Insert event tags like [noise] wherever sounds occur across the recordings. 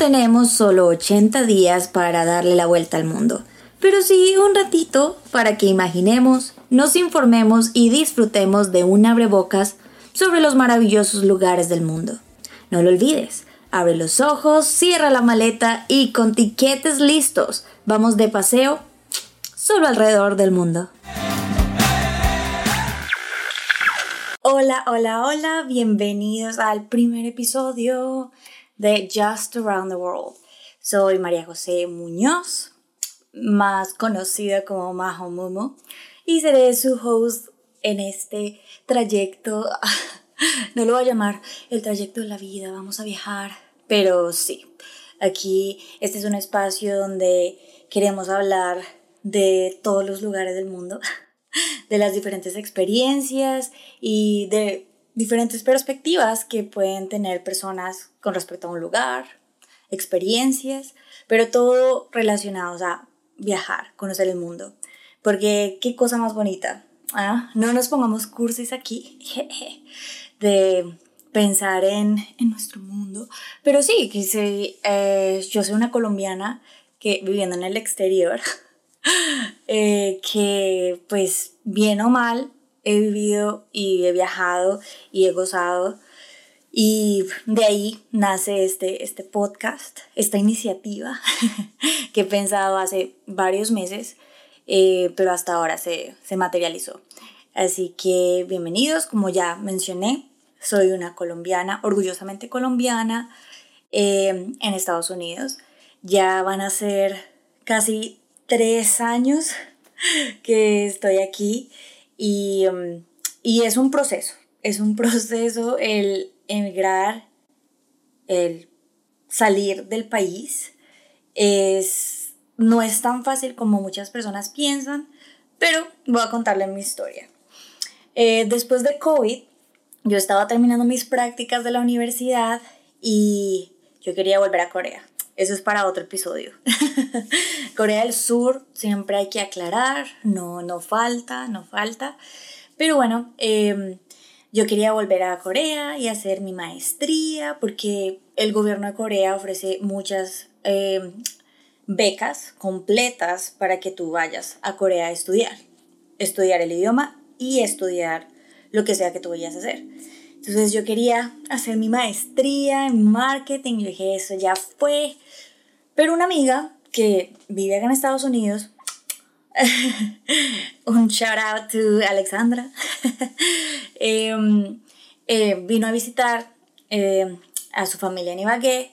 tenemos solo 80 días para darle la vuelta al mundo, pero sí un ratito para que imaginemos, nos informemos y disfrutemos de un abrebocas sobre los maravillosos lugares del mundo. No lo olvides, abre los ojos, cierra la maleta y con tiquetes listos, vamos de paseo solo alrededor del mundo. Hola, hola, hola, bienvenidos al primer episodio de Just Around the World. Soy María José Muñoz, más conocida como Majo Mumo, y seré su host en este trayecto. [laughs] No lo voy a llamar el trayecto de la vida, vamos a viajar, pero sí, aquí este es un espacio donde queremos hablar de todos los lugares del mundo, [laughs] de las diferentes experiencias y de diferentes perspectivas que pueden tener personas con respecto a un lugar, experiencias, pero todo relacionado a viajar, conocer el mundo. Porque qué cosa más bonita. ¿ah? No nos pongamos cursis aquí [laughs] de pensar en, nuestro mundo. Pero sí, que eh, yo soy una colombiana que viviendo en el exterior, [laughs] eh, que pues bien o mal he vivido y he viajado y he gozado y de ahí nace este, este podcast, esta iniciativa [laughs] que he pensado hace varios meses, eh, pero hasta ahora se, se materializó. Así que bienvenidos, como ya mencioné, soy una colombiana, orgullosamente colombiana, eh, en Estados Unidos. Ya van a ser casi tres años [laughs] que estoy aquí y, um, y es un proceso, es un proceso el emigrar, el salir del país, es, no es tan fácil como muchas personas piensan, pero voy a contarle mi historia. Eh, después de COVID, yo estaba terminando mis prácticas de la universidad y yo quería volver a Corea. Eso es para otro episodio. [laughs] Corea del Sur siempre hay que aclarar, no, no falta, no falta. Pero bueno, eh, yo quería volver a Corea y hacer mi maestría porque el gobierno de Corea ofrece muchas em, becas completas para que tú vayas a Corea a estudiar. Estudiar el idioma y estudiar lo que sea que tú vayas a hacer. Entonces yo quería hacer mi maestría en marketing y dije, eso ya fue. Pero una amiga que vive acá en Estados Unidos [laughs] un shout out to Alexandra. [laughs] Em, eh, vino a visitar eh, a su familia en Ibagué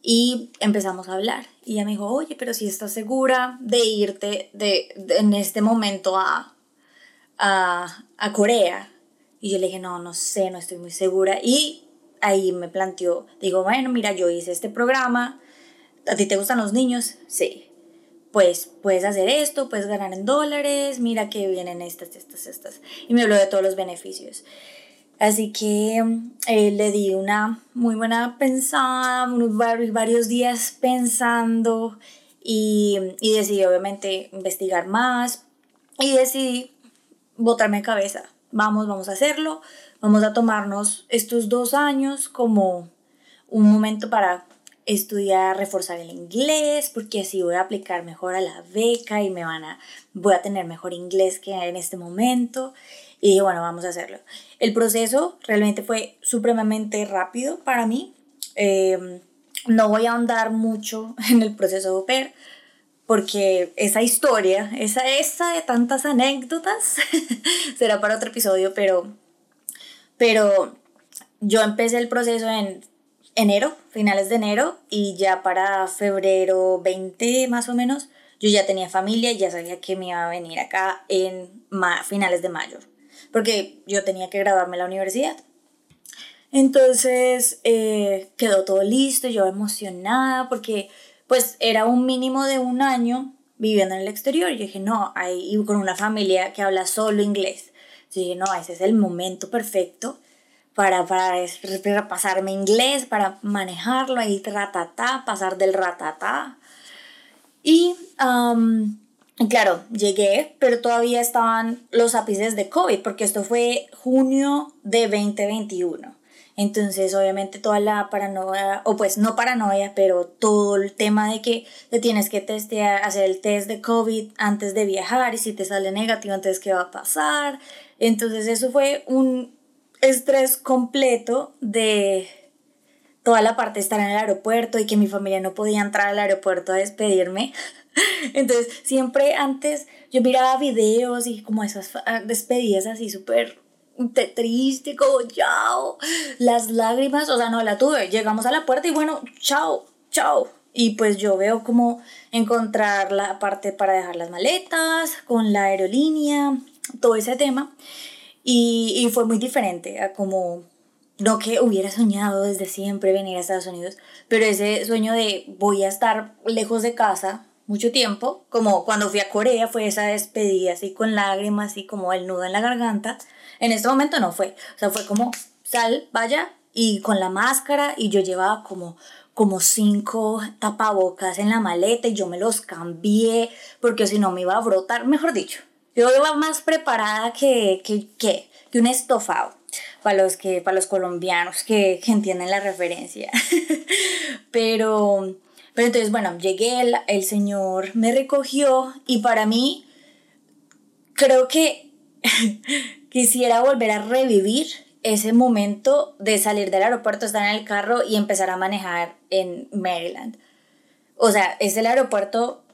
y empezamos a hablar. Y ella me dijo, oye, pero si estás segura de irte de, en este momento a, a, a Corea. Y yo le dije, no, no sé, no estoy muy segura. Y ahí me planteó, digo, bueno, mira, yo hice este programa. ¿A ti te gustan los niños? Sí pues puedes hacer esto, puedes ganar en dólares, mira que vienen estas, estas, estas. Y me habló de todos los beneficios. Así que eh, le di una muy buena pensada, varios días pensando y, y decidí obviamente investigar más y decidí botarme cabeza. Vamos, vamos a hacerlo, vamos a tomarnos estos dos años como un momento para estudiar, reforzar el inglés, porque así voy a aplicar mejor a la beca y me van a, voy a tener mejor inglés que en este momento. Y bueno, vamos a hacerlo. El proceso realmente fue supremamente rápido para mí. Em, no voy a ahondar mucho [laughs] en el proceso de au porque esa historia, esa, esa de tantas anécdotas, [laughs] será para otro episodio, pero, pero yo empecé el proceso en enero, finales de enero, y ya para febrero 20 más o menos, yo ya tenía familia y ya sabía que me iba a venir acá en finales de mayo, porque yo tenía que graduarme en la universidad. Entonces eh, quedó todo listo, yo emocionada porque pues era un mínimo de un año viviendo en el exterior. Y dije, no, ahí con una familia que habla solo inglés. Yo dije, no, ese es el momento perfecto para, para pasarme inglés, para manejarlo ahí, ratatá, pasar del ratatá. Y claro, llegué, pero todavía estaban los ápices de COVID, porque esto fue junio de 2021. Entonces, obviamente, toda la paranoia, o pues no paranoia, pero todo el tema de que te tienes que testear, hacer el test de COVID antes de viajar y si te sale negativo, entonces, ¿qué va a pasar? Entonces, eso fue un estrés completo de toda la parte de estar en el aeropuerto y que mi familia no podía entrar al aeropuerto a despedirme. [laughs] Entonces, siempre antes yo miraba videos y como esas despedidas así súper triste, como chao, las lágrimas, o sea, no la tuve. Llegamos a la puerta y bueno, chao, chao. Y pues yo veo como encontrar la parte para dejar las maletas con la aerolínea, todo ese tema. Y, y fue muy diferente a como, no que hubiera soñado desde siempre venir a Estados Unidos, pero ese sueño de voy a estar lejos de casa mucho tiempo, como cuando fui a Corea fue esa despedida así con lágrimas y como el nudo en la garganta en este momento no fue. O sea, fue como, sal, vaya, y con la máscara, y yo llevaba como, como cinco tapabocas en la maleta y yo me los cambié porque si no me iba a brotar, mejor dicho. Yo iba más preparada que, que, que, que un estofado para los, que, para los colombianos que, entienden la referencia. [laughs] pero, pero entonces, bueno, llegué, el señor me recogió y para mí creo que [laughs] quisiera volver a revivir ese momento de salir del aeropuerto, estar en el carro y empezar a manejar en Maryland. O sea, es el aeropuerto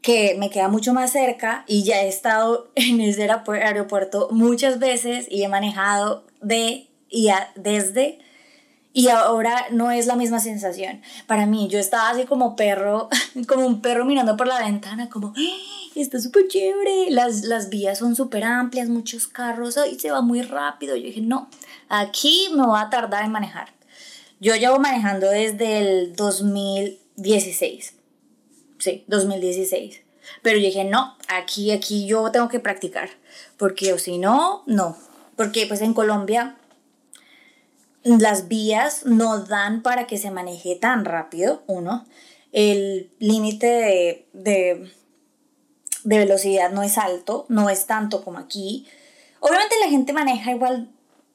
que me queda mucho más cerca y ya he estado [laughs] en ese aeropuerto muchas veces y he manejado de y desde y ahora no es la misma sensación. Para mí, yo estaba así como perro, [laughs] como un perro mirando por la ventana, como, está súper chévere, las, las vías son súper amplias, muchos carros, y se va muy rápido. Yo dije, no, aquí me voy a tardar en manejar. Yo llevo manejando desde el 2016. Sí, 2016. Pero yo dije, no, aquí, aquí yo tengo que practicar. Porque o si no, no. Porque pues en Colombia las vías no dan para que se maneje tan rápido, uno. El límite de, velocidad no es alto, no es tanto como aquí. Obviamente la gente maneja igual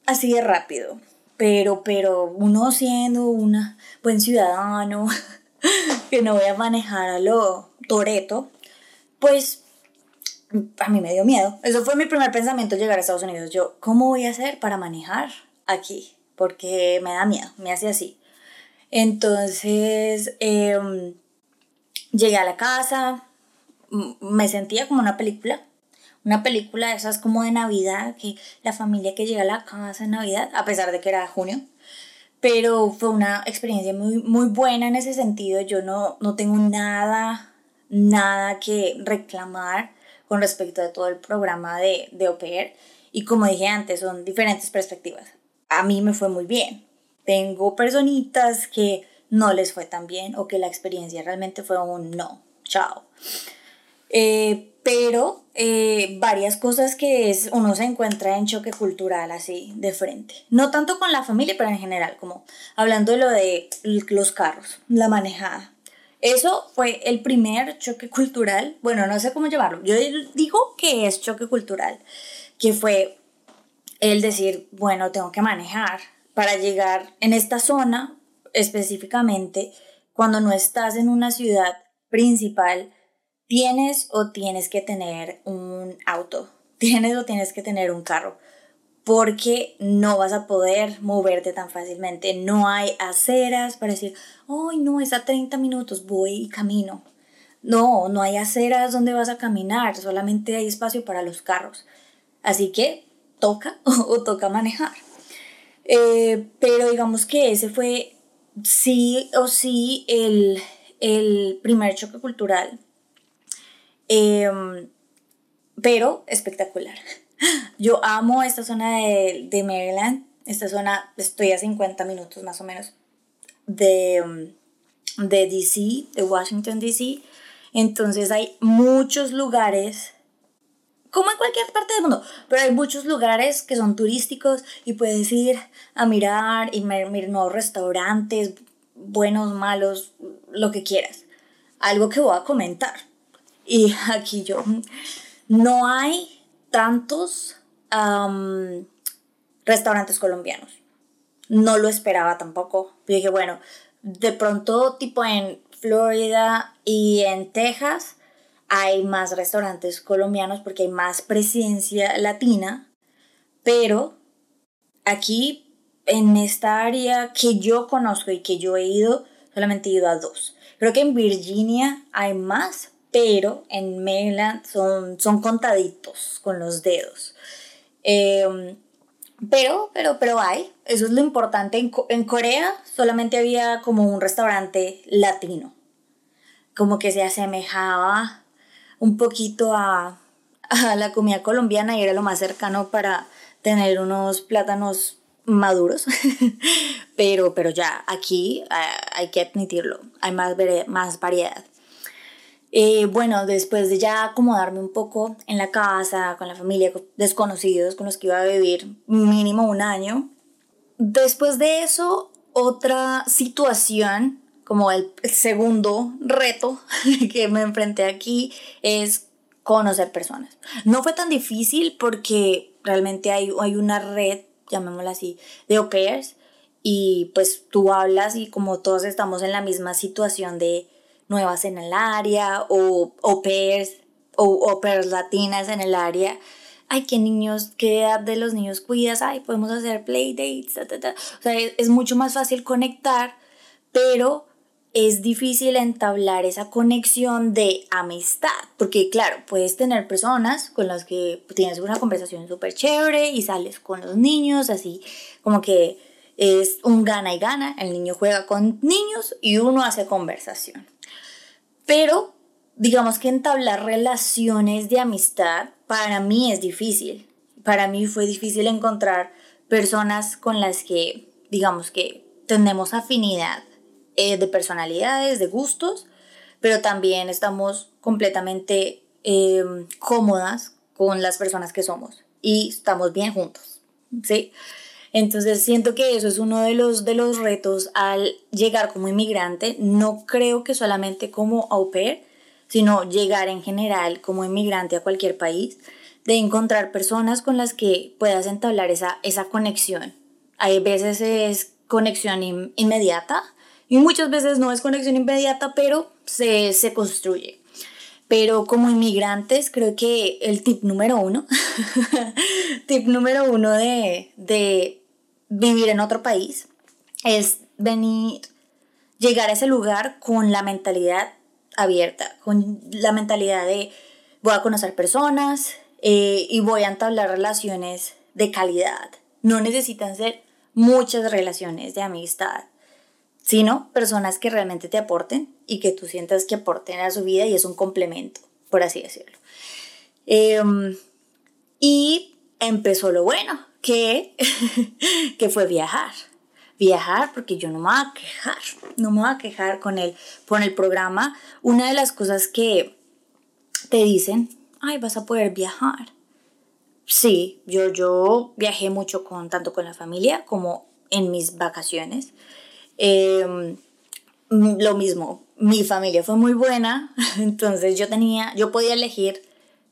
así de rápido, pero, pero uno siendo un buen ciudadano, [laughs] que no voy a manejar a lo toreto, pues a mí me dio miedo. Eso fue mi primer pensamiento llegar a Estados Unidos. Yo, ¿cómo voy a hacer para manejar aquí? Porque me da miedo, me hace así. Entonces em, llegué a la casa, me sentía como una película, una película de esas como de Navidad, que la familia que llega a la casa en Navidad, a pesar de que era junio, pero fue una experiencia muy, muy buena en ese sentido. Yo no, no tengo nada, nada que reclamar con respecto a todo el programa de, de Y como dije antes, son diferentes perspectivas a mí me fue muy bien. Tengo personitas que no les fue tan bien o que la experiencia realmente fue un no, chao. Eh, pero eh, varias cosas que es, uno se encuentra en choque cultural así de frente. No tanto con la familia, pero en general, como hablando de lo de los carros, la manejada. Eso fue el primer choque cultural, bueno, no sé cómo llamarlo, yo digo que es choque cultural, que fue el decir, bueno, tengo que manejar para llegar en esta zona específicamente, cuando no estás en una ciudad principal, tienes o tienes que tener un auto, tienes o tienes que tener un carro, porque no vas a poder moverte tan fácilmente. No hay aceras para decir, ay, no, es a 30 minutos, voy y camino. No, no hay aceras donde vas a caminar, solamente hay espacio para los carros. Así que toca [laughs] o, toca manejar. Eh, pero digamos que ese fue sí o sí el, primer choque cultural. Em, pero espectacular. [laughs] Yo amo esta zona de, de, Maryland. Esta zona, estoy a 50 minutos más o menos de, de DC, de Washington DC. Entonces hay muchos lugares como en cualquier parte del mundo, pero hay muchos lugares que son turísticos y puedes ir a mirar y mirar nuevos restaurantes, buenos, malos, lo que quieras. Algo que voy a comentar. Y [laughs] aquí yo, no hay tantos restaurantes colombianos. no lo esperaba tampoco. Dije, bueno, de pronto tipo en Florida y en Texas hay más restaurantes colombianos porque hay más presencia latina, pero aquí en esta área que yo conozco y que yo he ido, solamente he ido a dos. Creo que en Virginia hay más, pero en Maryland son, son contaditos con los dedos. Em, pero, pero, pero hay, eso es lo importante. En, en, Corea solamente había como un restaurante latino, como que se asemejaba un poquito a, la comida colombiana y era lo más cercano para tener unos plátanos maduros, [laughs] pero, pero ya aquí hay que admitirlo, hay más, más variedad. Eh, bueno, después de ya acomodarme un poco en la casa, con la familia, con desconocidos con los que iba a vivir mínimo un año, después de eso, otra situación como el segundo reto [laughs] que me enfrenté aquí es conocer personas. No fue tan difícil porque realmente hay, hay una red, llamémosla así, de au pairs y pues tú hablas y como todos estamos en la misma situación de nuevas en el área o au pairs o au pairs latinas en el área, ay, qué niños, qué edad de los niños cuidas, ay, podemos hacer play dates, o sea, es, es mucho más fácil conectar, pero es difícil entablar esa conexión de amistad, porque claro, puedes tener personas con las que tienes una conversación súper chévere y sales con los niños, así como que es un gana y gana, el niño juega con niños y uno hace conversación. Pero digamos que entablar relaciones de amistad para mí es difícil. Para mí fue difícil encontrar personas con las que, digamos que tenemos afinidad eh, de personalidades, de gustos, pero también estamos completamente eh, cómodas con las personas que somos y estamos bien juntos, ¿sí? Entonces siento que eso es uno de los, de los retos al llegar como inmigrante, no creo que solamente como au pair, sino llegar en general como inmigrante a cualquier país, de encontrar personas con las que puedas entablar esa, esa conexión. Hay veces es conexión inmediata, y muchas veces no es conexión inmediata, pero se, se construye. Pero como inmigrantes, creo que el tip número uno, [laughs] tip número uno de, de vivir en otro país es venir, llegar a ese lugar con la mentalidad abierta, con la mentalidad de voy a conocer personas eh, y voy a entablar relaciones de calidad. No necesitan ser muchas relaciones de amistad sino personas que realmente te aporten y que tú sientas que aporten a su vida y es un complemento, por así decirlo. Em, y empezó lo bueno, que, [laughs] que fue viajar. Viajar, porque yo no me voy a quejar, no me voy a quejar con el, con el programa. Una de las cosas que te dicen, ay, vas a poder viajar. Sí, yo, yo viajé mucho con, tanto con la familia como en mis vacaciones. Em, lo mismo, mi familia fue muy buena, [laughs] entonces yo tenía, yo podía elegir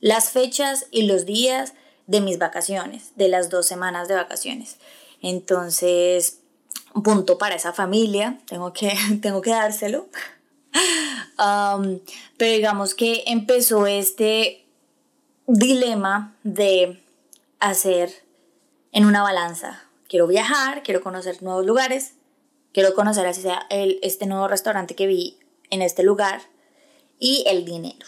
las fechas y los días de mis vacaciones, de las dos semanas de vacaciones. Entonces, punto para esa familia, tengo que, [laughs] tengo que dárselo. [laughs] pero digamos que empezó este dilema de hacer en una balanza. Quiero viajar, quiero conocer nuevos lugares, Quiero conocer así sea el, este nuevo restaurante que vi en este lugar y el dinero.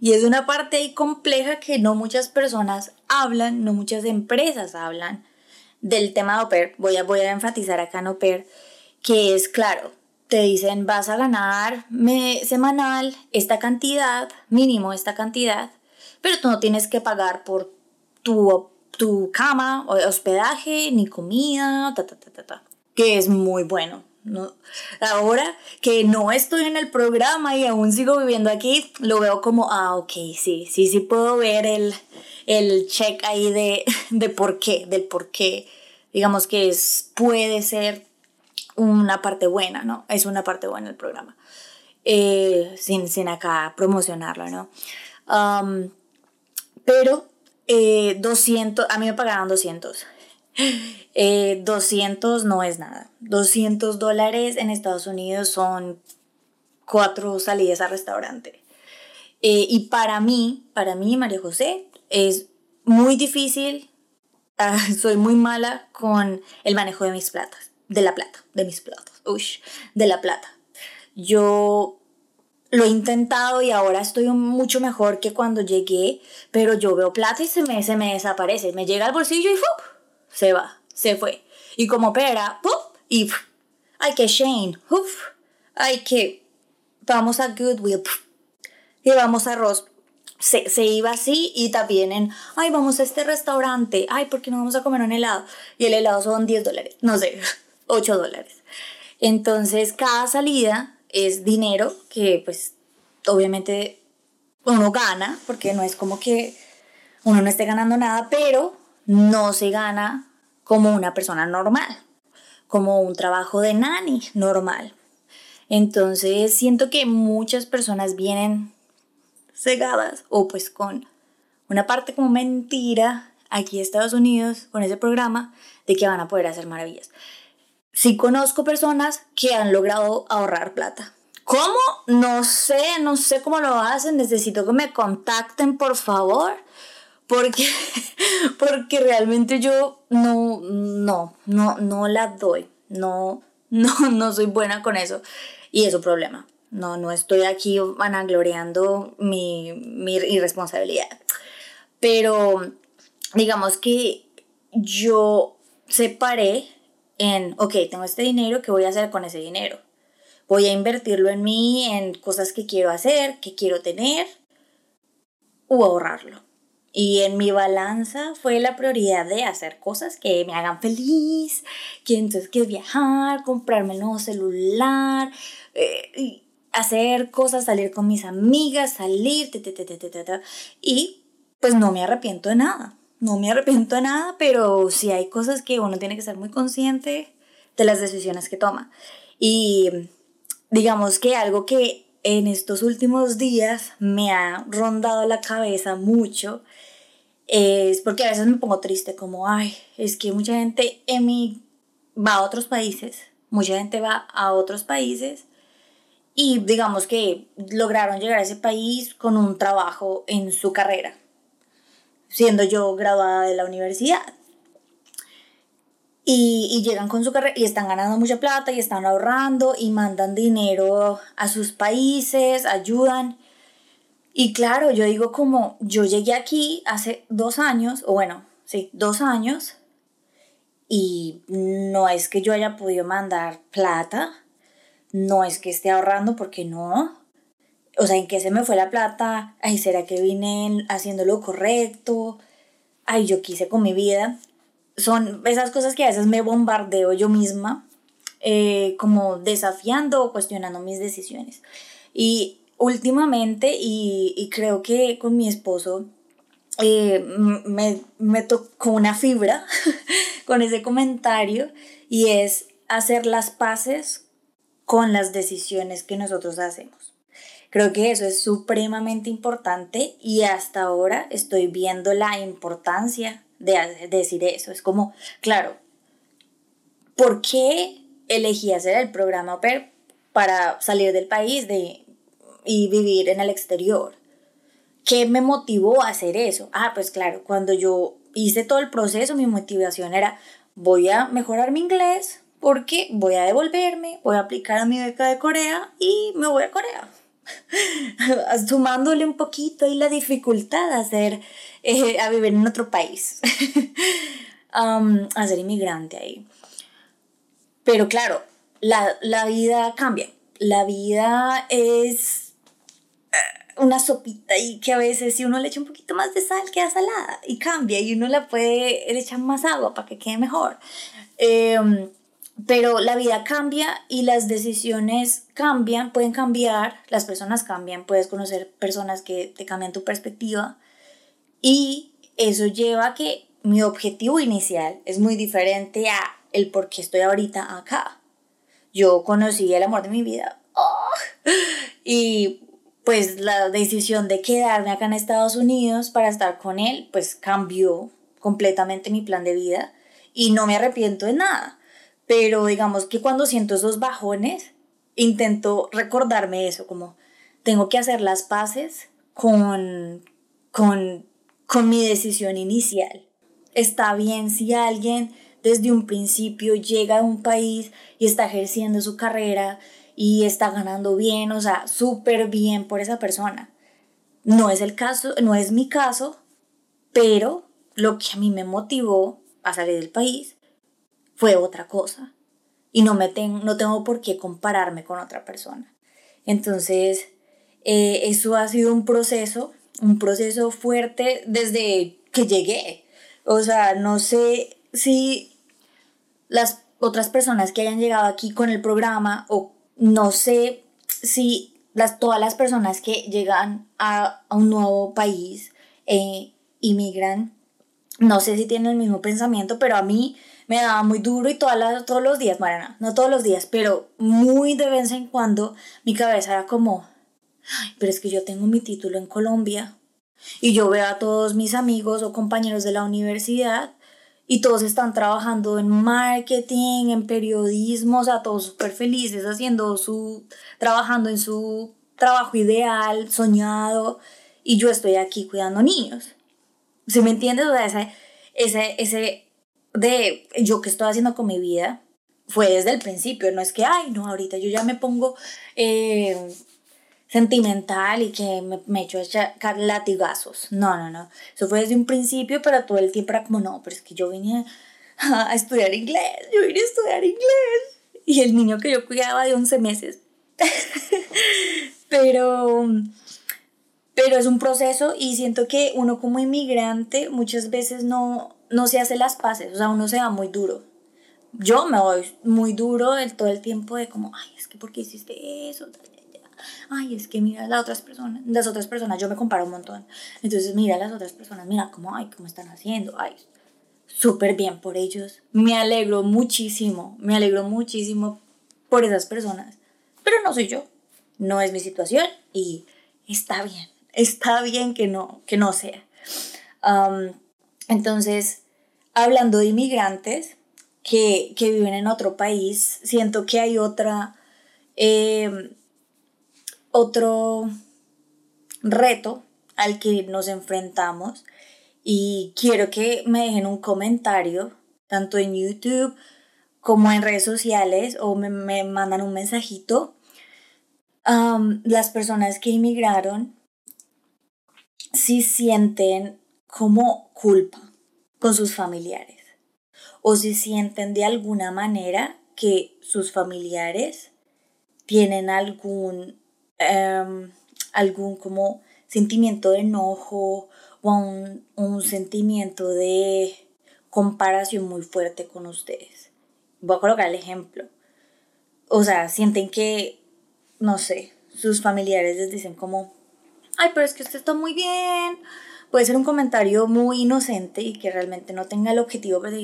Y es una parte ahí compleja que no muchas personas hablan, no muchas empresas hablan del tema de OPER. Voy a, voy a enfatizar acá en OPER que es claro, te dicen vas a ganar semanal esta cantidad, mínimo esta cantidad, pero tú no tienes que pagar por tu, tu cama, hospedaje, ni comida, ta, ta, ta, ta, ta que es muy bueno. ¿no? Ahora que no estoy en el programa y aún sigo viviendo aquí, lo veo como, ah, ok, sí, sí, sí puedo ver el, el check ahí de, de por qué, del por qué. Digamos que es, puede ser una parte buena, ¿no? Es una parte buena el programa. Eh, sin, sin acá promocionarlo, ¿no? pero 200, eh, a mí me pagaron 200. Eh, 200 no es nada. 200 dólares en Estados Unidos son cuatro salidas al restaurante. Eh, y para mí, para mí, María José, es muy difícil, ah, [laughs] soy muy mala con el manejo de mis platas, de la plata, de mis platas, uy, de la plata. Yo lo he intentado y ahora estoy mucho mejor que cuando llegué, pero yo veo plata y se me, se me desaparece, me llega al bolsillo y ¡fup! Se va, se fue. Y como pera, ¡pup! y ¡fup! ay que Shane, ¡uf! ay que vamos a Goodwill, y vamos a Ross. Se, se, iba así y también en, ay, vamos a este restaurante, ay, ¿por qué no vamos a comer un helado? Y el helado son 10 dólares, no sé, [laughs] 8 dólares. Entonces, cada salida es dinero que pues obviamente uno gana, porque no es como que uno no esté ganando nada, pero no se gana como una persona normal, como un trabajo de nani normal. Entonces siento que muchas personas vienen cegadas o pues con una parte como mentira aquí en Estados Unidos con ese programa de que van a poder hacer maravillas. Sí conozco personas que han logrado ahorrar plata. ¿Cómo? No sé, no sé cómo lo hacen. Necesito que me contacten, por favor. Porque, [laughs] porque realmente yo no, no, no, no la doy. No, no, [laughs] no soy buena con eso. Y es un problema. No, no estoy aquí vanagloriando mi, mi irresponsabilidad. Pero digamos que yo separé en, ok, tengo este dinero, ¿qué voy a hacer con ese dinero? Voy a invertirlo en mí, en cosas que quiero hacer, que quiero tener, o ahorrarlo. Y en mi balanza fue la prioridad de hacer cosas que me hagan feliz, que entonces que viajar, comprarme el nuevo celular, eh, hacer cosas, salir con mis amigas, salir, y pues no me arrepiento de nada no me arrepiento de nada, pero sí hay cosas que uno tiene que ser muy consciente de las decisiones que toma. Y digamos que algo que en estos últimos días me ha rondado la cabeza mucho es porque a veces me pongo triste, como, ay, es que mucha gente en mi, va a otros países, mucha gente va a otros países y digamos que lograron llegar a ese país con un trabajo en su carrera siendo yo graduada de la universidad. Y, llegan con su carrera y están ganando mucha plata y están ahorrando y mandan dinero a sus países, ayudan. Y claro, yo digo como yo llegué aquí hace dos años, o bueno, sí, dos años, y no es que yo haya podido mandar plata, no es que esté ahorrando porque no, o sea, ¿en qué se me fue la plata? Ay, ¿será que vine haciendo lo correcto? Ay, yo quise con mi vida. Son esas cosas que a veces me bombardeo yo misma, eh, como desafiando o cuestionando mis decisiones. Y últimamente, y, creo que con mi esposo, eh, me, me tocó una fibra [laughs] con ese comentario y es hacer las paces con las decisiones que nosotros hacemos. Creo que eso es supremamente importante y hasta ahora estoy viendo la importancia de, decir eso. Es como, claro, ¿por qué elegí hacer el programa para salir del país de, y vivir en el exterior? ¿Qué me motivó a hacer eso? Ah, pues claro, cuando yo hice todo el proceso, mi motivación era, voy a mejorar mi inglés porque voy a devolverme, voy a aplicar a mi beca de Corea y me voy a Corea. [laughs] sumándole un poquito y la dificultad a, hacer, eh, a vivir en otro país, [laughs] um, a ser inmigrante ahí. Pero claro, la, la vida cambia. La vida es una sopita y que a veces si uno le echa un poquito más de sal queda salada y cambia y uno la puede echar más agua para que quede mejor. Eh, pero la vida cambia y las decisiones cambian, pueden cambiar, las personas cambian, puedes conocer personas que te cambian tu perspectiva y eso lleva a que mi objetivo inicial es muy diferente a el por qué estoy ahorita acá. Yo conocí el amor de mi vida ¡oh! y pues la decisión de quedarme acá en Estados Unidos para estar con él pues cambió completamente mi plan de vida y no me arrepiento de nada. Pero digamos que cuando siento esos bajones, intento recordarme eso, como tengo que hacer las paces con, con, con mi decisión inicial. Está bien si alguien desde un principio llega a un país y está ejerciendo su carrera y está ganando bien, o sea, súper bien por esa persona. No es el caso, no es mi caso, pero lo que a mí me motivó a salir del país fue otra cosa. Y no, me no tengo por qué compararme con otra persona. Entonces, eh, eso ha sido un proceso, un proceso fuerte desde que llegué. O sea, no sé si las otras personas que hayan llegado aquí con el programa o no sé si las, todas las personas que llegan a, un nuevo país e inmigran, no sé si tienen el mismo pensamiento, pero a mí me daba muy duro y todas todos los días, Mariana, no todos los días, pero muy de vez en cuando mi cabeza era como, pero es que yo tengo mi título en Colombia y yo veo a todos mis amigos o compañeros de la universidad y todos están trabajando en marketing, en periodismo, o sea, todos súper felices haciendo su, trabajando en su trabajo ideal, soñado, y yo estoy aquí cuidando niños. ¿Sí me entiendes? O sea, ese, ese, de yo que estoy haciendo con mi vida fue desde el principio, no es que, ay, no, ahorita yo ya me pongo eh, sentimental y que me, me echo a latigazos. No, no, no. Eso fue desde un principio, pero todo el tiempo era como, no, pero es que yo vine a, [laughs] estudiar inglés, yo vine a estudiar inglés. Y el niño que yo cuidaba de 11 meses. [laughs] pero, pero es un proceso y siento que uno como inmigrante muchas veces no, no se hace las paces, o sea, uno se va muy duro. Yo me voy muy duro el, todo el tiempo de como, ay, es que ¿por qué hiciste eso? Ay, es que mira las otras personas, las otras personas, yo me comparo un montón. Entonces, mira las otras personas, mira cómo, ay, cómo están haciendo, ay, súper bien por ellos. Me alegro muchísimo, me alegro muchísimo por esas personas. Pero no soy yo, no es mi situación y está bien, está bien que no, que no sea. entonces, hablando de inmigrantes que, que, viven en otro país, siento que hay otra... Eh, otro reto al que nos enfrentamos y quiero que me dejen un comentario tanto en YouTube como en redes sociales o me, mandan un mensajito. las personas que inmigraron si sienten como culpa con sus familiares o si sienten de alguna manera que sus familiares tienen algún Em, algún como sentimiento de enojo o un, un sentimiento de comparación muy fuerte con ustedes. Voy a colocar el ejemplo. O sea, sienten que, no sé, sus familiares les dicen como, ay, pero es que usted está muy bien. Puede ser un comentario muy inocente y que realmente no tenga el objetivo, pero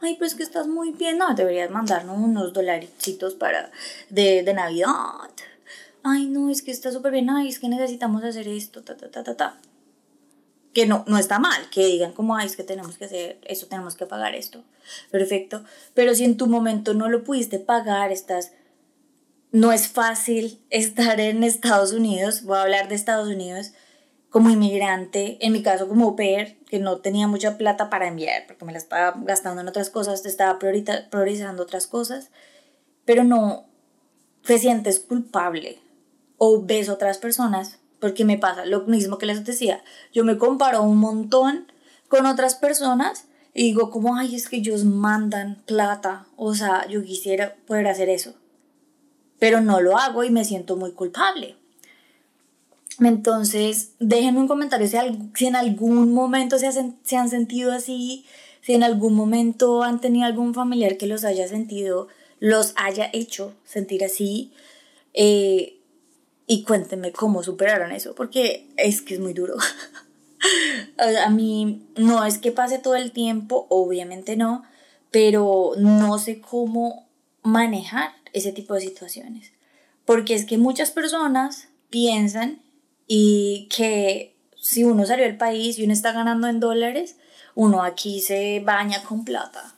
ay, pero es que estás muy bien. No, deberías mandarnos unos dolaritos para de, de Navidad ay, no, es que está súper bien, ay, es que necesitamos hacer esto, ta, ta, ta, ta, ta. Que no, no está mal, que digan como, ay, es que tenemos que hacer esto, tenemos que pagar esto. Perfecto. Pero si en tu momento no lo pudiste pagar, estás... No es fácil [laughs] estar en Estados Unidos, voy a hablar de Estados Unidos, como inmigrante, en mi caso como au pair, que no tenía mucha plata para enviar, porque me la estaba gastando en otras cosas, te estaba priorizando otras cosas, pero no te sientes culpable o ves otras personas, porque me pasa lo mismo que les decía, yo me comparo un montón con otras personas y digo como, ay, es que ellos mandan plata, o sea, yo quisiera poder hacer eso, pero no lo hago y me siento muy culpable. Entonces, déjenme un comentario si, en algún momento se, se han sentido así, si en algún momento han tenido algún familiar que los haya sentido, los haya hecho sentir así. Eh, y cuéntenme cómo superaron eso, porque es que es muy duro. [laughs] a mí no es que pase todo el tiempo, obviamente no, pero no sé cómo manejar ese tipo de situaciones. Porque es que muchas personas piensan y que si uno salió del país y uno está ganando en dólares, uno aquí se baña con plata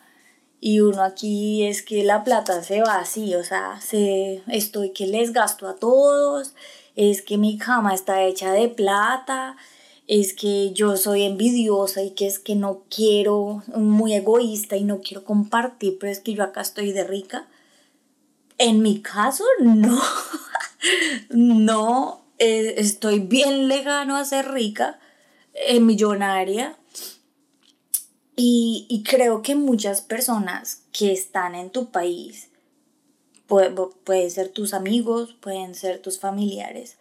Y uno aquí es que la plata se va así, o sea, se, estoy que les gasto a todos, es que mi cama está hecha de plata, es que yo soy envidiosa y que es que no quiero, muy egoísta y no quiero compartir, pero es que yo acá estoy de rica. En mi caso, [laughs] no, no, eh, estoy bien lejano a ser rica, eh, millonaria. Y, y, creo que muchas personas que están en tu país, pueden puede ser tus amigos, pueden ser tus familiares,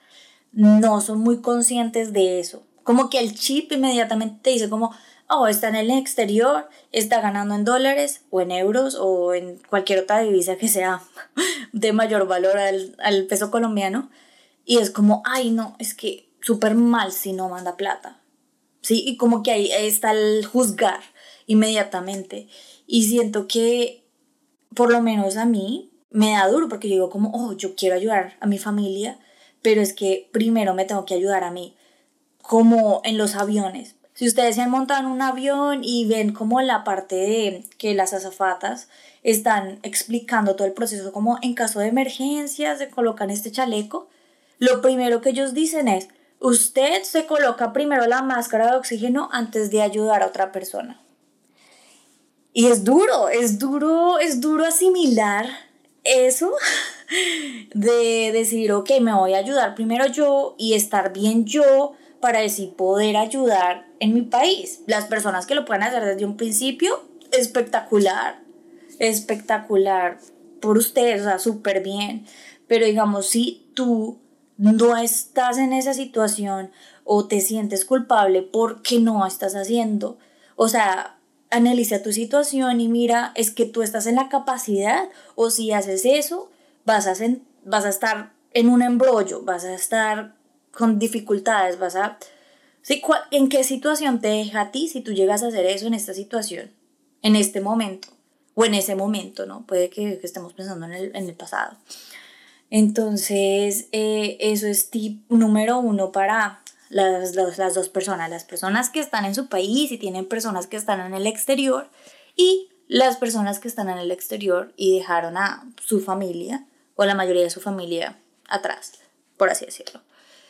no son muy conscientes de eso. Como que el chip inmediatamente te dice como, oh, está en el exterior, está ganando en dólares o en euros o en cualquier otra divisa que sea [laughs] de mayor valor al, al peso colombiano. Y es como, ay, no, es que súper mal si no manda plata. Sí, y como que ahí está el juzgar inmediatamente. Y siento que, por lo menos a mí, me da duro porque yo digo como, oh, yo quiero ayudar a mi familia, pero es que primero me tengo que ayudar a mí, como en los aviones. Si ustedes se han montado en un avión y ven como la parte de que las azafatas están explicando todo el proceso, como en caso de emergencia se colocan este chaleco, lo primero que ellos dicen es, usted se coloca primero la máscara de oxígeno antes de ayudar a otra persona. Y es duro, es duro, es duro asimilar eso [laughs] de decir, ok, me voy a ayudar primero yo y estar bien yo para así poder ayudar en mi país. Las personas que lo pueden hacer desde un principio, espectacular, espectacular por ustedes, o sea, súper bien. Pero digamos, si tú no estás en esa situación o te sientes culpable porque no estás haciendo. O sea, analiza tu situación y mira, es que tú estás en la capacidad o si haces eso, vas a, vas a estar en un embrollo, vas a estar con dificultades, vas a... ¿sí? ¿En qué situación te deja a ti si tú llegas a hacer eso en esta situación, en este momento o en ese momento, ¿no? Puede que, estemos pensando en el, en el pasado. Entonces, eh, eso es tip número uno para las, las, dos personas, las personas que están en su país y tienen personas que están en el exterior y las personas que están en el exterior y dejaron a su familia o la mayoría de su familia atrás, por así decirlo.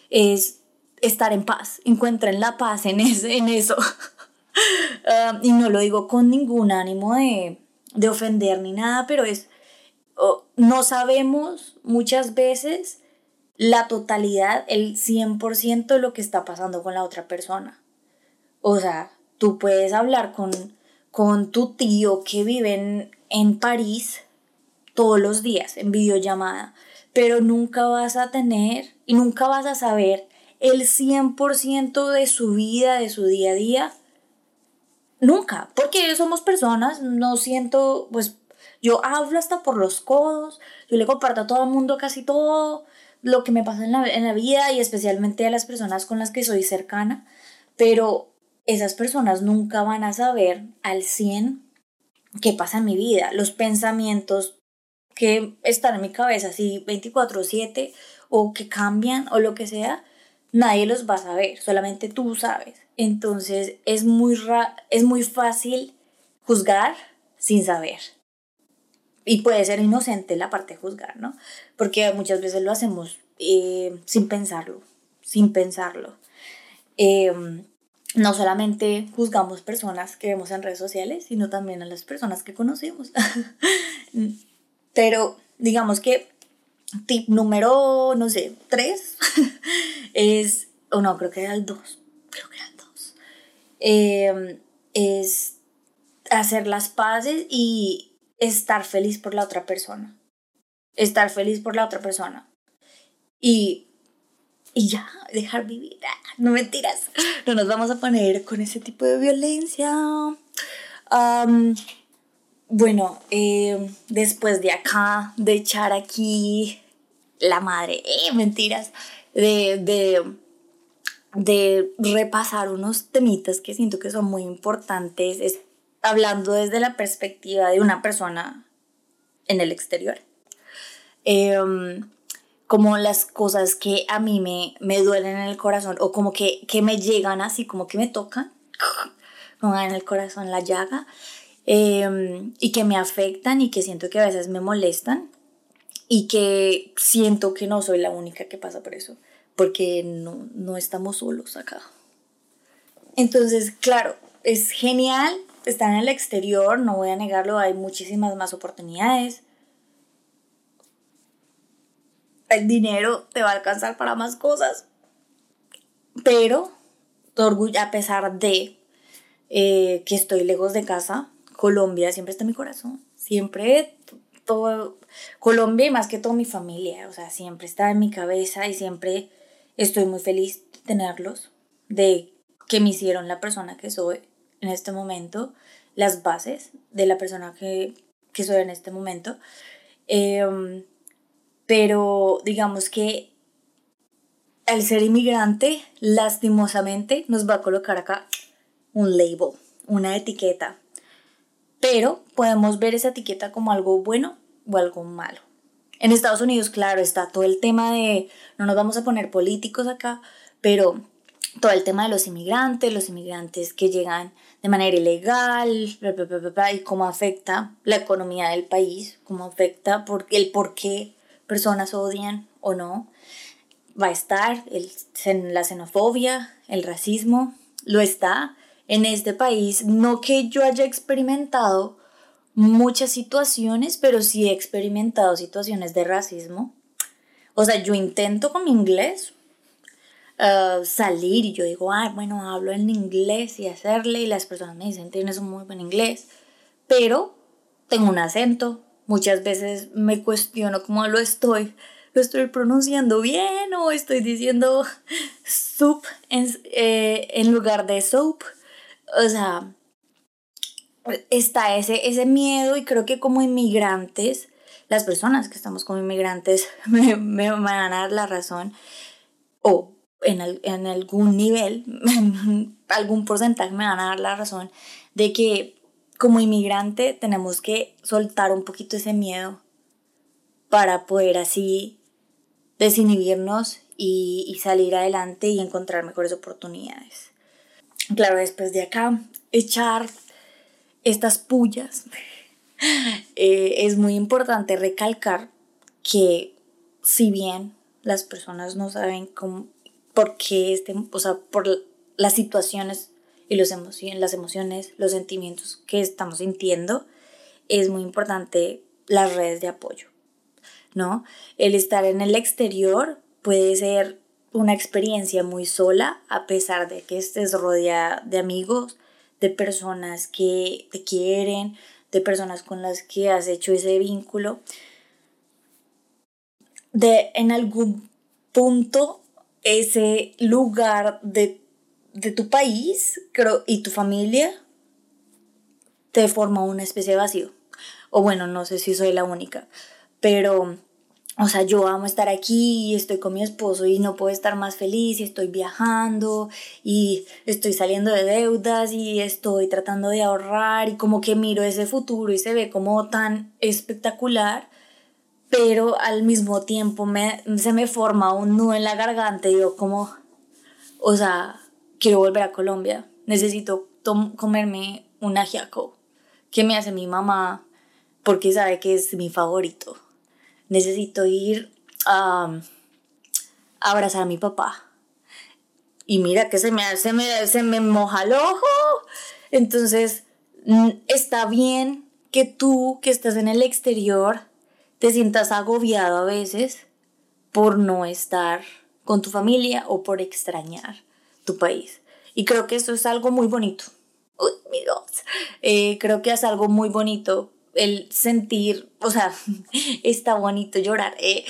Es estar en paz, encuentren la paz en, ese, en eso. [laughs] Ah, y no lo digo con ningún ánimo de, de ofender ni nada, pero es no sabemos muchas veces la totalidad, el 100% de lo que está pasando con la otra persona. O sea, tú puedes hablar con, con tu tío que vive en, en París todos los días en videollamada, pero nunca vas a tener y nunca vas a saber el 100% de su vida, de su día a día. Nunca, porque somos personas, no siento, pues yo hablo hasta por los codos, yo le comparto a todo el mundo casi todo lo que me pasa en la, en la vida y especialmente a las personas con las que soy cercana, pero esas personas nunca van a saber al 100 qué pasa en mi vida, los pensamientos que están en mi cabeza así 24/7 o que cambian o lo que sea, nadie los va a saber, solamente tú sabes. Entonces es muy, es muy fácil juzgar sin saber y puede ser inocente la parte de juzgar, ¿no? Porque muchas veces lo hacemos eh, sin pensarlo, sin pensarlo. Em, no solamente juzgamos personas que vemos en redes sociales, sino también a las personas que conocemos. [laughs] Pero digamos que tip número, no sé, tres [laughs] es, o no, creo que era el dos, creo que era el dos, em, es hacer las paces y estar feliz por la otra persona. Estar feliz por la otra persona. Y, y ya, dejar vivir. Ah, no mentiras. No nos vamos a poner con ese tipo de violencia. bueno, eh, después de acá, de echar aquí la madre, eh, mentiras, de, de, de repasar unos temitas que siento que son muy importantes, es hablando desde la perspectiva de una persona en el exterior. Em, como las cosas que a mí me, me duelen en el corazón o como que, que me llegan así, como que me tocan, [laughs] en el corazón la llaga. em, y que me afectan y que siento que a veces me molestan y que siento que no soy la única que pasa por eso, porque no, no estamos solos acá. Entonces, claro, es genial estar en el exterior, no voy a negarlo, hay muchísimas más oportunidades. El dinero te va a alcanzar para más cosas, pero a pesar de eh, que estoy lejos de casa, Colombia siempre está en mi corazón, siempre todo, Colombia y más que todo mi familia, o sea, siempre está en mi cabeza y siempre estoy muy feliz de tenerlos, de que me hicieron la persona que soy en este momento, las bases de la persona que, soy en este momento. Em, pero digamos que al ser inmigrante, lastimosamente, nos va a colocar acá un label, una etiqueta. Pero podemos ver esa etiqueta como algo bueno o algo malo. En Estados Unidos, claro, está todo el tema de, no nos vamos a poner políticos acá, pero todo el tema de los inmigrantes, los inmigrantes que llegan de manera ilegal, y cómo afecta la economía del país, cómo afecta por, el por qué personas odian o no. Va a estar el, la xenofobia, el racismo, lo está en este país. No que yo haya experimentado muchas situaciones, pero sí he experimentado situaciones de racismo. O sea, yo intento con mi inglés, Uh, salir y yo digo, ay, bueno, hablo en inglés y hacerle y las personas me dicen, tienes un muy buen inglés, pero tengo un acento, muchas veces me cuestiono cómo lo estoy, lo estoy pronunciando bien o estoy diciendo soup en, eh, en lugar de soap, o sea, está ese, ese miedo y creo que como inmigrantes, las personas que estamos como inmigrantes [laughs] me, me van a dar la razón. O en, algún nivel, [laughs] algún porcentaje me van a dar la razón de que como inmigrante tenemos que soltar un poquito ese miedo para poder así desinhibirnos y, y salir adelante y encontrar mejores oportunidades. Claro, después de acá, echar estas pullas, [laughs] eh, es muy importante recalcar que si bien las personas no saben cómo, porque este, o sea, por las situaciones y los las emociones, los sentimientos que estamos sintiendo, es muy importante las redes de apoyo, ¿no? El estar en el exterior puede ser una experiencia muy sola, a pesar de que estés rodeada de amigos, de personas que te quieren, de personas con las que has hecho ese vínculo. De en algún punto ese lugar de, tu país creo, y tu familia te forma una especie de vacío. O bueno, no sé si soy la única, pero, o sea, yo amo estar aquí y estoy con mi esposo y no puedo estar más feliz y estoy viajando y estoy saliendo de deudas y estoy tratando de ahorrar y como que miro ese futuro y se ve como tan espectacular pero al mismo tiempo me, se me forma un nudo en la garganta y yo como, o sea, quiero volver a Colombia, necesito comerme un ajiaco que me hace mi mamá porque sabe que es mi favorito. Necesito ir a, abrazar a mi papá. Y mira que se me, se me, se me moja el ojo. Entonces, está bien que tú que estás en el exterior te sientas agobiado a veces por no estar con tu familia o por extrañar tu país. Y creo que eso es algo muy bonito. Uy, mi Dios. Eh, creo que es algo muy bonito el sentir, o sea, [laughs] está bonito llorar, eh,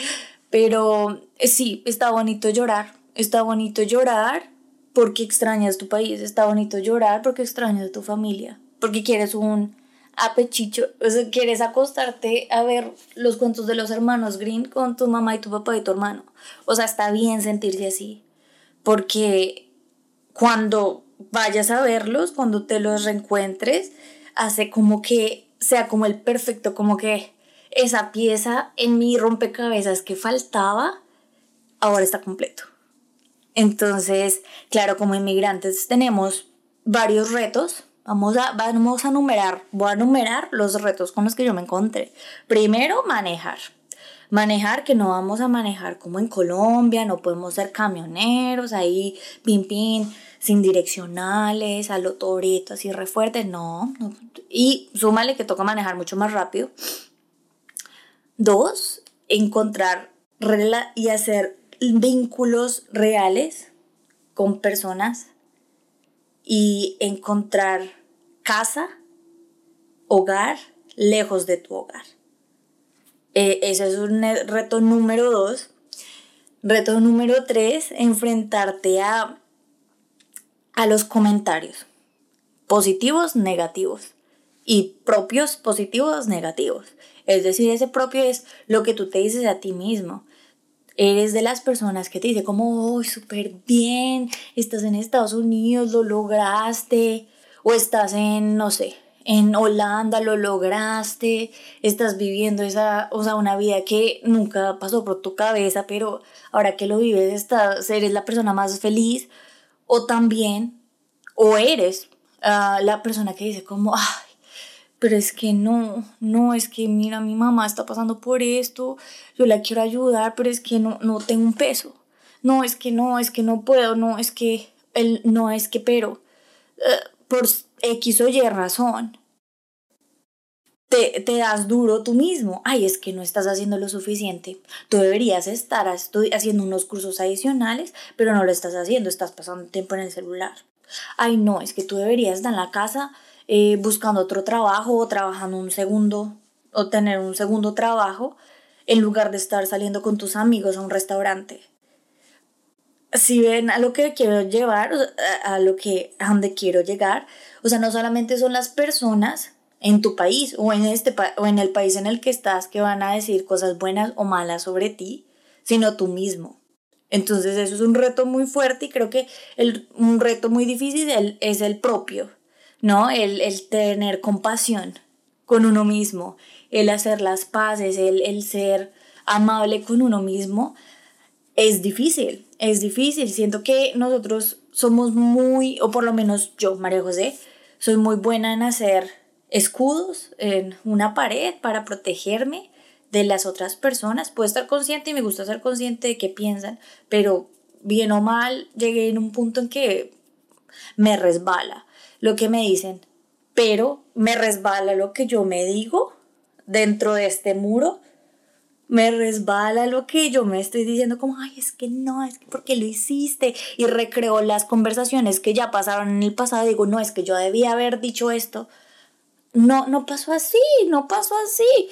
pero eh, sí, está bonito llorar, está bonito llorar porque extrañas tu país, está bonito llorar porque extrañas tu familia, porque quieres un a pechicho, o sea, quieres acostarte a ver los cuentos de los hermanos Green con tu mamá y tu papá y tu hermano. O sea, está bien sentirse así, porque cuando vayas a verlos, cuando te los reencuentres, hace como que sea como el perfecto, como que esa pieza en mi rompecabezas que faltaba, ahora está completo. Entonces, claro, como inmigrantes tenemos varios retos Vamos a, vamos a numerar, voy a numerar los retos con los que yo me encontré. Primero, manejar. Manejar que no vamos a manejar como en Colombia, no podemos ser camioneros ahí, pin pin, sin direccionales, a lo toreto, así re fuerte, no, no. Y súmale que toca manejar mucho más rápido. Dos, encontrar y hacer vínculos reales con personas y encontrar casa, hogar, lejos de tu hogar. Eh, ese es un reto número dos. Reto número tres, enfrentarte a, a los comentarios positivos, negativos y propios positivos, negativos. Es decir, ese propio es lo que tú te dices a ti mismo. Eres de las personas que te dice como, oh, súper bien, estás en Estados Unidos, lo lograste, o estás en, no sé, en Holanda, lo lograste, estás viviendo esa, o sea, una vida que nunca pasó por tu cabeza, pero ahora que lo vives, estás, eres la persona más feliz, o también, o eres ah, la persona que dice como, ay, pero es que no, no, es que mira, mi mamá está pasando por esto, yo la quiero ayudar, pero es que no, no tengo un peso. No, es que no, es que no puedo, no, es que, no, es que, pero, eh, por X o Y razón, te, te, das duro tú mismo. Ay, es que no estás haciendo lo suficiente. Tú deberías estar haciendo unos cursos adicionales, pero no lo estás haciendo, estás pasando tiempo en el celular. Ay, no, es que tú deberías estar en la casa eh, buscando otro trabajo o trabajando un segundo o tener un segundo trabajo en lugar de estar saliendo con tus amigos a un restaurante. Si ven a lo que quiero llevar, a lo que a donde quiero llegar, o sea, no solamente son las personas en tu país o en este o en el país en el que estás que van a decir cosas buenas o malas sobre ti, sino tú mismo. Entonces eso es un reto muy fuerte y creo que el, un reto muy difícil es el propio, ¿no? El, tener compasión con uno mismo, el hacer las paces, el, el ser amable con uno mismo, es difícil, es difícil. Siento que nosotros somos muy, o por lo menos yo, María José, soy muy buena en hacer escudos en una pared para protegerme de las otras personas. Puedo estar consciente y me gusta ser consciente de qué piensan, pero bien o mal llegué en un punto en que me resbala lo que me dicen, pero me resbala lo que yo me digo dentro de este muro, me resbala lo que yo me estoy diciendo como, ay, es que no, es que porque lo hiciste y recreo las conversaciones que ya pasaron en el pasado, digo, no, es que yo debía haber dicho esto. No, no pasó así, no pasó así.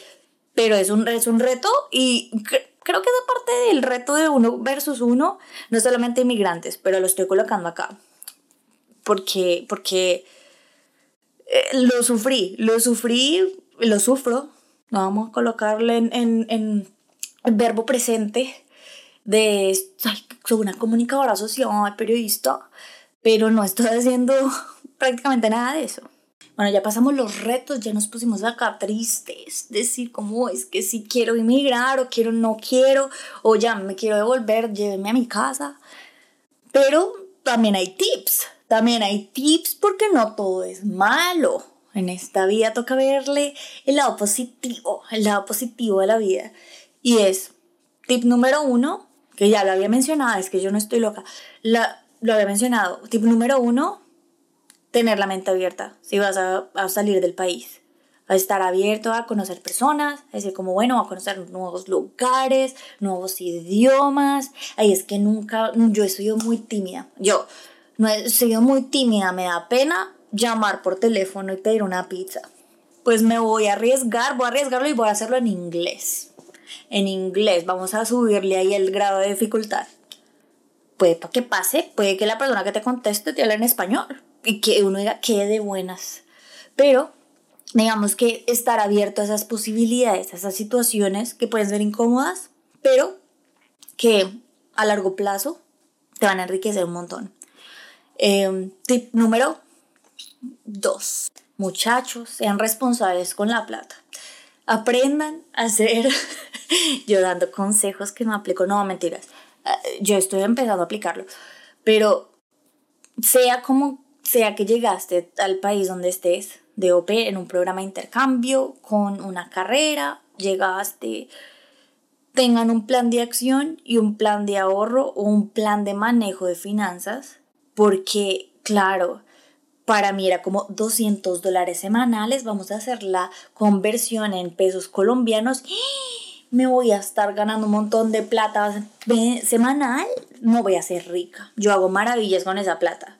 Pero es un, es un reto y creo que es parte del reto de uno versus uno, no solamente inmigrantes, pero lo estoy colocando acá porque, porque eh, lo sufrí, lo sufrí, lo sufro, no vamos a colocarle en, en, en el verbo presente de, soy una comunicadora social, periodista, pero no estoy haciendo [laughs] prácticamente nada de eso. Bueno, ya pasamos los retos, ya nos pusimos acá tristes, decir cómo es que si quiero emigrar o quiero no quiero, o ya me quiero devolver, lléveme a mi casa. Pero también hay tips, también hay tips porque no todo es malo. En esta vida toca verle el lado positivo, el lado positivo de la vida. Y es tip número uno, que ya lo había mencionado, es que yo no estoy loca, la, lo había mencionado. Tip número uno, tener la mente abierta si vas a, a salir del país. A estar abierto a conocer personas, a decir como, bueno, a conocer nuevos lugares, nuevos idiomas. Ahí es que nunca, yo he sido muy tímida. Yo, no he sido muy tímida, me da pena llamar por teléfono y pedir una pizza. Pues me voy a arriesgar, voy a arriesgarlo y voy a hacerlo en inglés. En inglés, vamos a subirle ahí el grado de dificultad. Puede que pase, puede que la persona que te conteste te hable en español y que uno diga, qué de buenas. Pero digamos que estar abierto a esas posibilidades, a esas situaciones que pueden ser incómodas, pero que a largo plazo te van a enriquecer un montón. Em, tip número 2. Muchachos, sean responsables con la plata. Aprendan a ser, yo dando consejos que no aplico, no mentiras, eh, yo estoy empezando a aplicarlo, pero sea como sea que llegaste al país donde estés de OP en un programa de intercambio con una carrera, llegaste, tengan un plan de acción y un plan de ahorro o un plan de manejo de finanzas, porque claro, para mí era como 200 dólares semanales, vamos a hacer la conversión en pesos colombianos. Me voy a estar ganando un montón de plata semanal, no voy a ser rica. Yo hago maravillas con esa plata.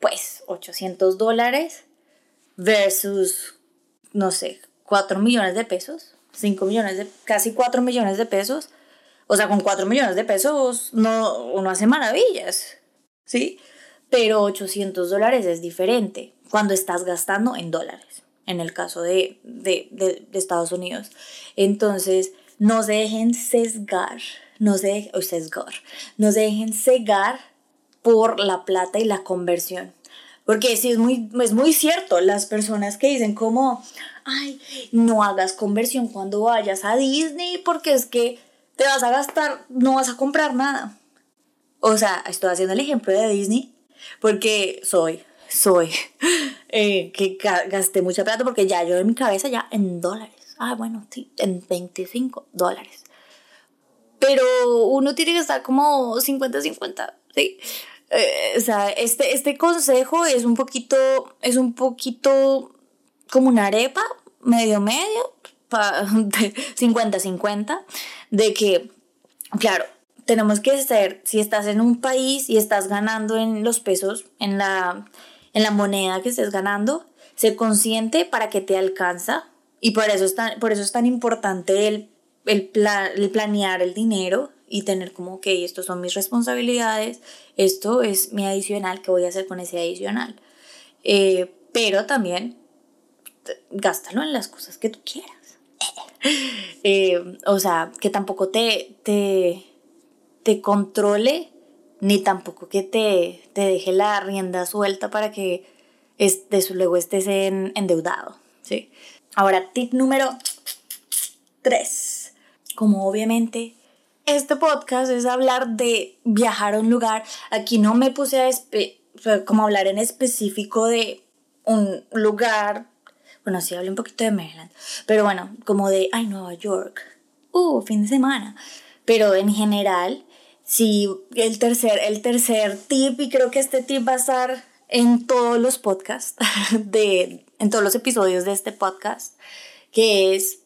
Pues 800 dólares versus, no sé, 4 millones de pesos, 5 millones de, casi 4 millones de pesos. O sea, con 4 millones de pesos no, uno hace maravillas, ¿sí? Pero 800 dólares es diferente cuando estás gastando en dólares, en el caso de, de, de, Estados Unidos. Entonces, no se dejen sesgar, no se, o sesgar, no dejen cegar por la plata y la conversión. Porque sí, es muy, es muy cierto, las personas que dicen como, ay, no hagas conversión cuando vayas a Disney porque es que te vas a gastar, no vas a comprar nada. O sea, estoy haciendo el ejemplo de Disney porque soy, soy, [laughs] eh, que gasté mucha plata porque ya yo en mi cabeza ya en dólares. Ah, bueno, sí, en 25 dólares. Pero uno tiene que estar como 50-50, ¿sí? Eh, o sea, este, este consejo es un poquito, es un poquito como una arepa, medio medio, 50-50, [laughs] de que, claro, tenemos que ser, si estás en un país y estás ganando en los pesos, en la, en la moneda que estés ganando, sé consciente para que te alcanza y por eso es tan, por eso es tan importante el, el, el planear el dinero y tener como, ok, estos son mis responsabilidades, esto es mi adicional, ¿qué voy a hacer con ese adicional? Eh, pero también gástalo en las cosas que tú quieras. [laughs] Eh, o sea, que tampoco te, te, te controle, ni tampoco que te, te deje la rienda suelta para que estés, luego estés en, endeudado. ¿sí? Ahora, tip número 3. Como obviamente este podcast es hablar de viajar a un lugar. Aquí no me puse a como hablar en específico de un lugar. Bueno, sí hablé un poquito de Maryland. Pero bueno, como de, ay, Nueva York. Uh, fin de semana. Pero en general, sí, el tercer, el tercer tip, y creo que este tip va a estar en todos los podcasts, [laughs] de, en todos los episodios de este podcast, que es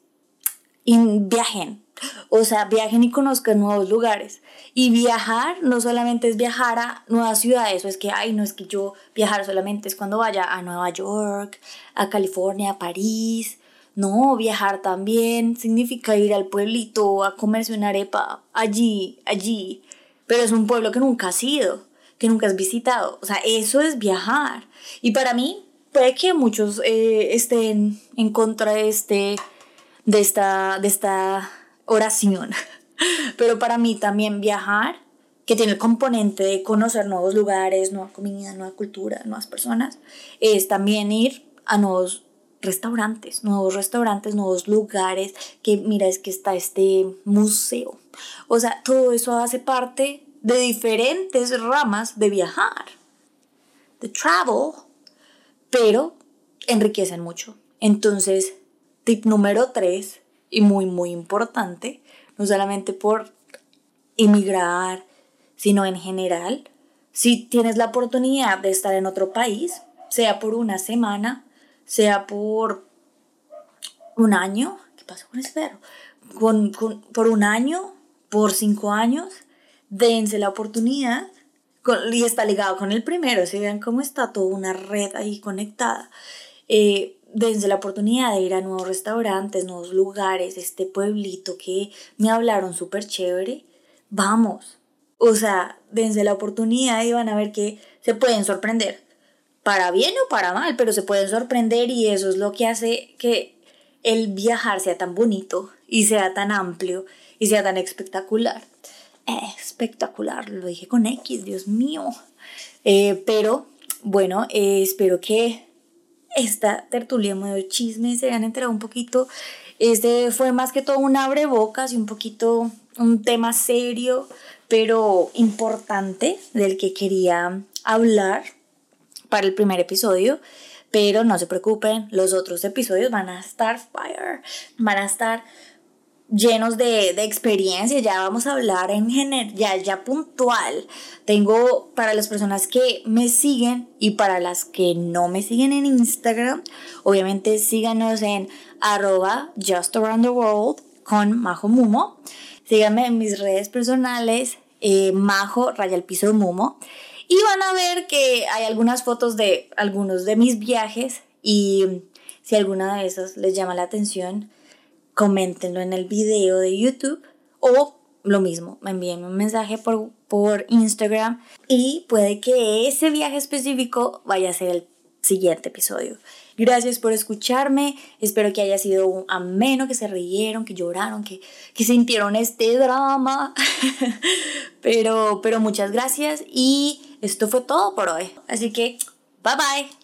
viajen o sea, viajen y conozcan nuevos lugares. Y viajar no solamente es viajar a nuevas ciudades, o es que, ay, no es que yo viajar solamente es cuando vaya a Nueva York, a California, a París. No, viajar también significa ir al pueblito a comerse una arepa allí, allí. Pero es un pueblo que nunca has ido, que nunca has visitado. O sea, eso es viajar. Y para mí, puede que muchos eh, estén en contra de, este, de, esta, de esta oración. [laughs] Pero para mí también viajar, que tiene el componente de conocer nuevos lugares, nueva comida, nueva cultura, nuevas personas, es también ir a nuevos restaurantes, nuevos restaurantes, nuevos lugares, que mira, es que está este museo. O sea, todo eso hace parte de diferentes ramas de viajar, de travel, pero enriquecen mucho. Entonces, tip número tres y muy, muy importante, no solamente por emigrar, sino en general. Si tienes la oportunidad de estar en otro país, sea por una semana, sea por un año, ¿qué pasa con ese perro? Con, por un año, por cinco años, dense la oportunidad y está ligado con el primero, si vean cómo está toda una red ahí conectada. Eh, dense la oportunidad de ir a nuevos restaurantes, nuevos lugares, este pueblito que me hablaron súper chévere, vamos. O sea, dense la oportunidad y van a ver que se pueden sorprender. Para bien o para mal, pero se pueden sorprender y eso es lo que hace que el viajar sea tan bonito y sea tan amplio y sea tan espectacular. espectacular, lo dije con X, Dios mío. Eh, pero bueno, eh, espero que esta tertulia de chisme se han enterado un poquito. Este fue más que todo un abrebocas y un poquito un tema serio, pero importante del que quería hablar. para el primer episodio. Pero no se preocupen, los otros episodios van a estar fire. Van a estar llenos de, de, experiencia, ya vamos a hablar en general, ya, ya puntual. Tengo para las personas que me siguen y para las que no me siguen en Instagram, obviamente síganos en arroba just con Majo Mumo. Síganme en mis redes personales, eh, Majo Raya el Piso Mumo. Y van a ver que hay algunas fotos de algunos de mis viajes y si alguna de esas les llama la atención, coméntenlo en el video de YouTube o lo mismo, me envíen un mensaje por, por Instagram y puede que ese viaje específico vaya a ser el siguiente episodio. Gracias por escucharme, espero que haya sido un ameno, que se rieron, que lloraron, que, que sintieron este drama, [laughs] pero, pero muchas gracias y esto fue todo por hoy. Así que, bye bye.